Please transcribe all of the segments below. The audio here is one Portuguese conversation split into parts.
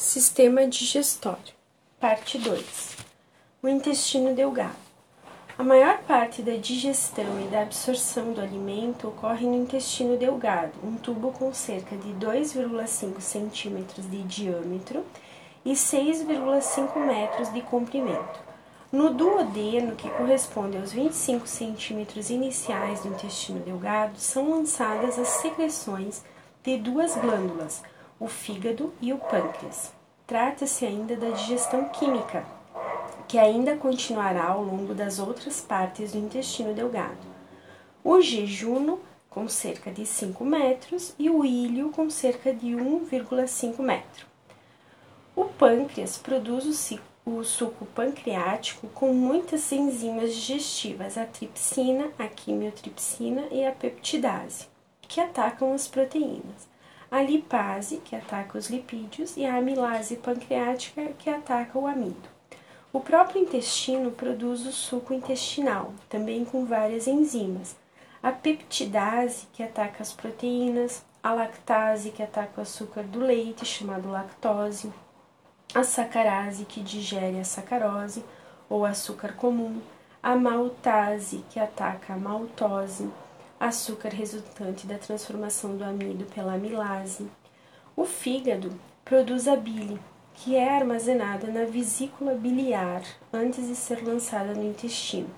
Sistema digestório. Parte 2. O intestino delgado. A maior parte da digestão e da absorção do alimento ocorre no intestino delgado, um tubo com cerca de 2,5 centímetros de diâmetro e 6,5 metros de comprimento. No duodeno, que corresponde aos 25 centímetros iniciais do intestino delgado, são lançadas as secreções de duas glândulas, o fígado e o pâncreas. Trata-se ainda da digestão química, que ainda continuará ao longo das outras partes do intestino delgado. O jejuno, com cerca de 5 metros, e o ilho, com cerca de 1,5 metro. O pâncreas produz o, suco pancreático com muitas enzimas digestivas, a tripsina, a quimiotripsina e a peptidase, que atacam as proteínas a lipase, que ataca os lipídios, e a amilase pancreática, que ataca o amido. O próprio intestino produz o suco intestinal, também com várias enzimas. A peptidase, que ataca as proteínas, a lactase, que ataca o açúcar do leite, chamado lactose, a sacarase, que digere a sacarose ou açúcar comum, a maltase, que ataca a maltose, açúcar resultante da transformação do amido pela amilase. O fígado produz a bile, que é armazenada na vesícula biliar antes de ser lançada no intestino.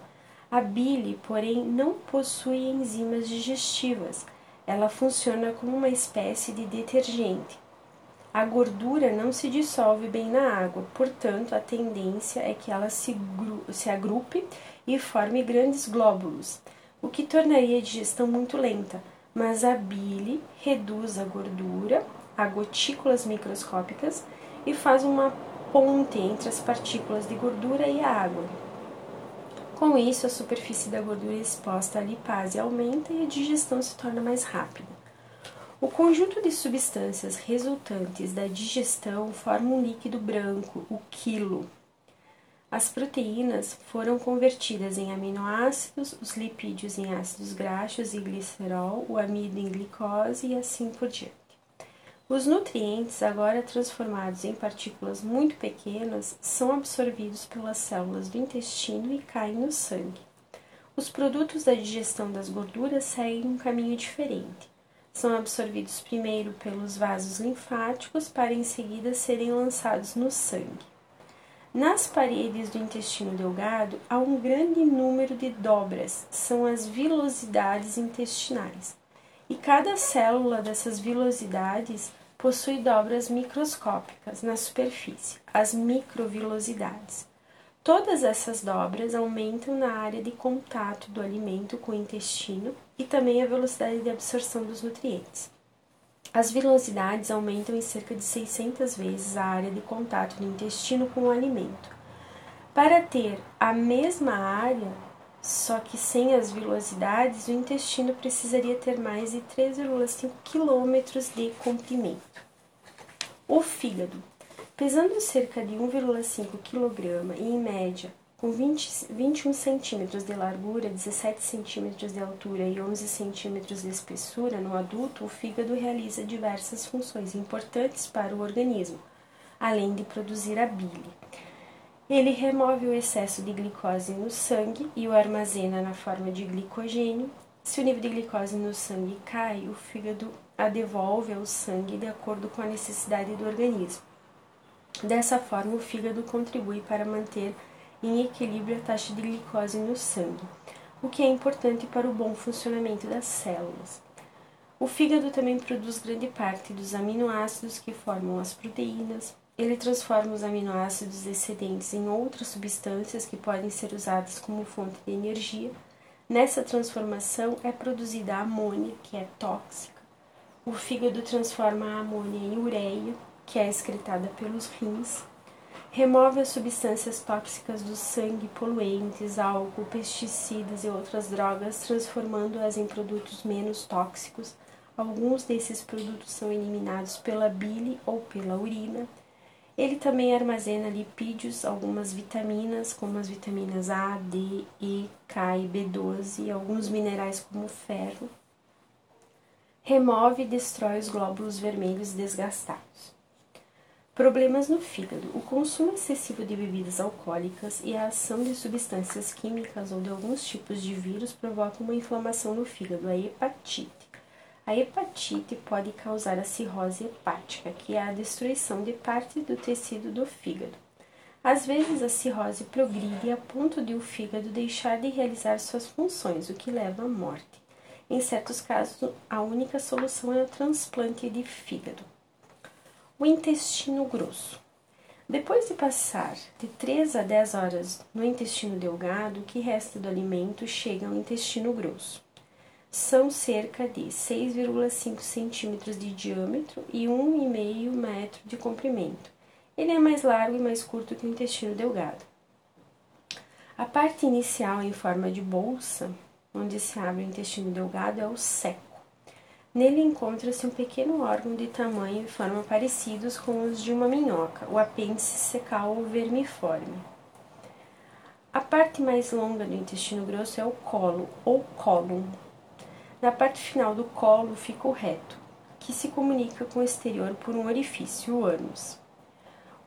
A bile, porém, não possui enzimas digestivas. Ela funciona como uma espécie de detergente. A gordura não se dissolve bem na água, portanto, a tendência é que ela se, se agrupe e forme grandes glóbulos o que tornaria a digestão muito lenta, mas a bile reduz a gordura a gotículas microscópicas e faz uma ponte entre as partículas de gordura e a água. Com isso, a superfície da gordura exposta à lipase aumenta e a digestão se torna mais rápida. O conjunto de substâncias resultantes da digestão forma um líquido branco, o quilo, as proteínas foram convertidas em aminoácidos, os lipídios em ácidos graxos e glicerol, o amido em glicose e assim por diante. Os nutrientes, agora transformados em partículas muito pequenas, são absorvidos pelas células do intestino e caem no sangue. Os produtos da digestão das gorduras seguem um caminho diferente. São absorvidos primeiro pelos vasos linfáticos para em seguida serem lançados no sangue. Nas paredes do intestino delgado há um grande número de dobras, são as vilosidades intestinais. E cada célula dessas vilosidades possui dobras microscópicas na superfície, as microvilosidades. Todas essas dobras aumentam na área de contato do alimento com o intestino e também a velocidade de absorção dos nutrientes. As vilosidades aumentam em cerca de 600 vezes a área de contato do intestino com o alimento. Para ter a mesma área, só que sem as vilosidades, o intestino precisaria ter mais de 3,5 km de comprimento. O fígado, pesando cerca de 1,5 kg e em média com 20, 21 centímetros de largura, 17 centímetros de altura e 11 centímetros de espessura, no adulto, o fígado realiza diversas funções importantes para o organismo, além de produzir a bile. Ele remove o excesso de glicose no sangue e o armazena na forma de glicogênio. Se o nível de glicose no sangue cai, o fígado a devolve ao sangue de acordo com a necessidade do organismo. Dessa forma, o fígado contribui para manter em equilíbrio a taxa de glicose no sangue, o que é importante para o bom funcionamento das células. O fígado também produz grande parte dos aminoácidos que formam as proteínas. Ele transforma os aminoácidos excedentes em outras substâncias que podem ser usadas como fonte de energia. Nessa transformação é produzida a amônia, que é tóxica. O fígado transforma a amônia em ureia, que é excretada pelos rins remove as substâncias tóxicas do sangue, poluentes, álcool, pesticidas e outras drogas, transformando-as em produtos menos tóxicos. Alguns desses produtos são eliminados pela bile ou pela urina. Ele também armazena lipídios, algumas vitaminas, como as vitaminas A, D, E, K e B12, e alguns minerais como ferro. Remove e destrói os glóbulos vermelhos desgastados. Problemas no fígado. O consumo excessivo de bebidas alcoólicas e a ação de substâncias químicas ou de alguns tipos de vírus provocam uma inflamação no fígado, a hepatite. A hepatite pode causar a cirrose hepática, que é a destruição de parte do tecido do fígado. Às vezes, a cirrose progride a ponto de o fígado deixar de realizar suas funções, o que leva à morte. Em certos casos, a única solução é o transplante de fígado. O intestino grosso. Depois de passar de 3 a 10 horas no intestino delgado, o que resta do alimento chega ao intestino grosso. São cerca de 6,5 centímetros de diâmetro e 1,5 metro de comprimento. Ele é mais largo e mais curto que o intestino delgado. A parte inicial em forma de bolsa, onde se abre o intestino delgado, é o seco. Nele encontra-se um pequeno órgão de tamanho e forma parecidos com os de uma minhoca, o apêndice secal ou vermiforme. A parte mais longa do intestino grosso é o colo ou cólon. Na parte final do colo fica o reto, que se comunica com o exterior por um orifício, o ânus.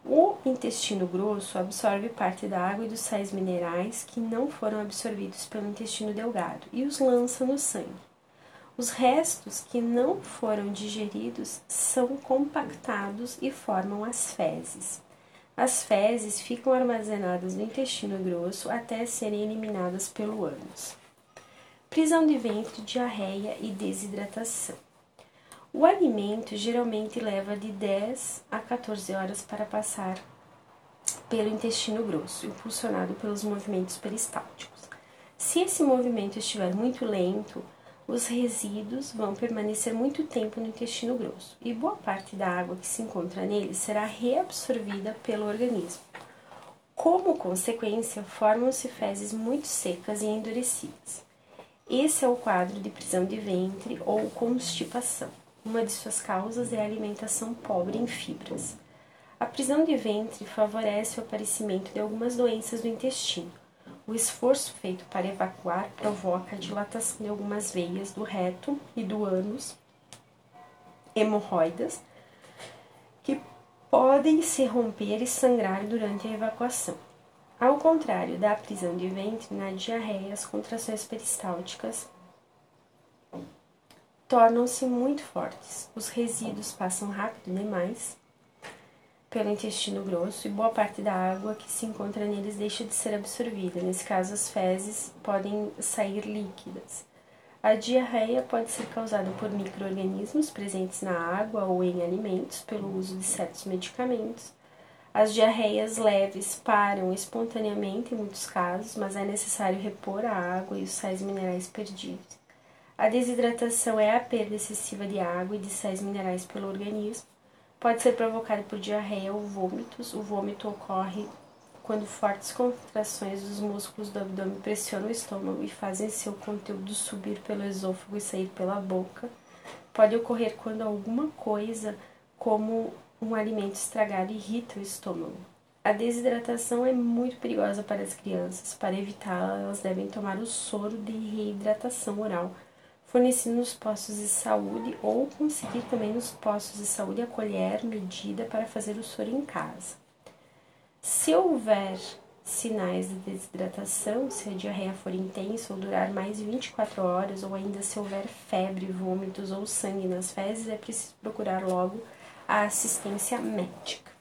O intestino grosso absorve parte da água e dos sais minerais que não foram absorvidos pelo intestino delgado e os lança no sangue. Os restos que não foram digeridos são compactados e formam as fezes. As fezes ficam armazenadas no intestino grosso até serem eliminadas pelo ânus. Prisão de ventre, diarreia e desidratação. O alimento geralmente leva de 10 a 14 horas para passar pelo intestino grosso, impulsionado pelos movimentos peristálticos. Se esse movimento estiver muito lento, os resíduos vão permanecer muito tempo no intestino grosso e boa parte da água que se encontra nele será reabsorvida pelo organismo. Como consequência, formam-se fezes muito secas e endurecidas. Esse é o quadro de prisão de ventre ou constipação. Uma de suas causas é a alimentação pobre em fibras. A prisão de ventre favorece o aparecimento de algumas doenças do intestino, o esforço feito para evacuar provoca a dilatação de algumas veias do reto e do ânus, hemorroidas, que podem se romper e sangrar durante a evacuação. Ao contrário da prisão de ventre, na diarreia, as contrações peristálticas tornam-se muito fortes. Os resíduos passam rápido demais pelo intestino grosso e boa parte da água que se encontra neles deixa de ser absorvida. Nesse caso, as fezes podem sair líquidas. A diarreia pode ser causada por microorganismos presentes na água ou em alimentos pelo uso de certos medicamentos. As diarreias leves param espontaneamente em muitos casos, mas é necessário repor a água e os sais minerais perdidos. A desidratação é a perda excessiva de água e de sais minerais pelo organismo Pode ser provocado por diarreia ou vômitos. O vômito ocorre quando fortes contrações dos músculos do abdômen pressionam o estômago e fazem seu conteúdo subir pelo esôfago e sair pela boca. Pode ocorrer quando alguma coisa, como um alimento estragado, irrita o estômago. A desidratação é muito perigosa para as crianças. Para evitá-la, elas devem tomar o soro de reidratação oral fornecido nos postos de saúde ou conseguir também nos postos de saúde a colher medida para fazer o soro em casa. Se houver sinais de desidratação, se a diarreia for intensa ou durar mais de 24 horas, ou ainda se houver febre, vômitos ou sangue nas fezes, é preciso procurar logo a assistência médica.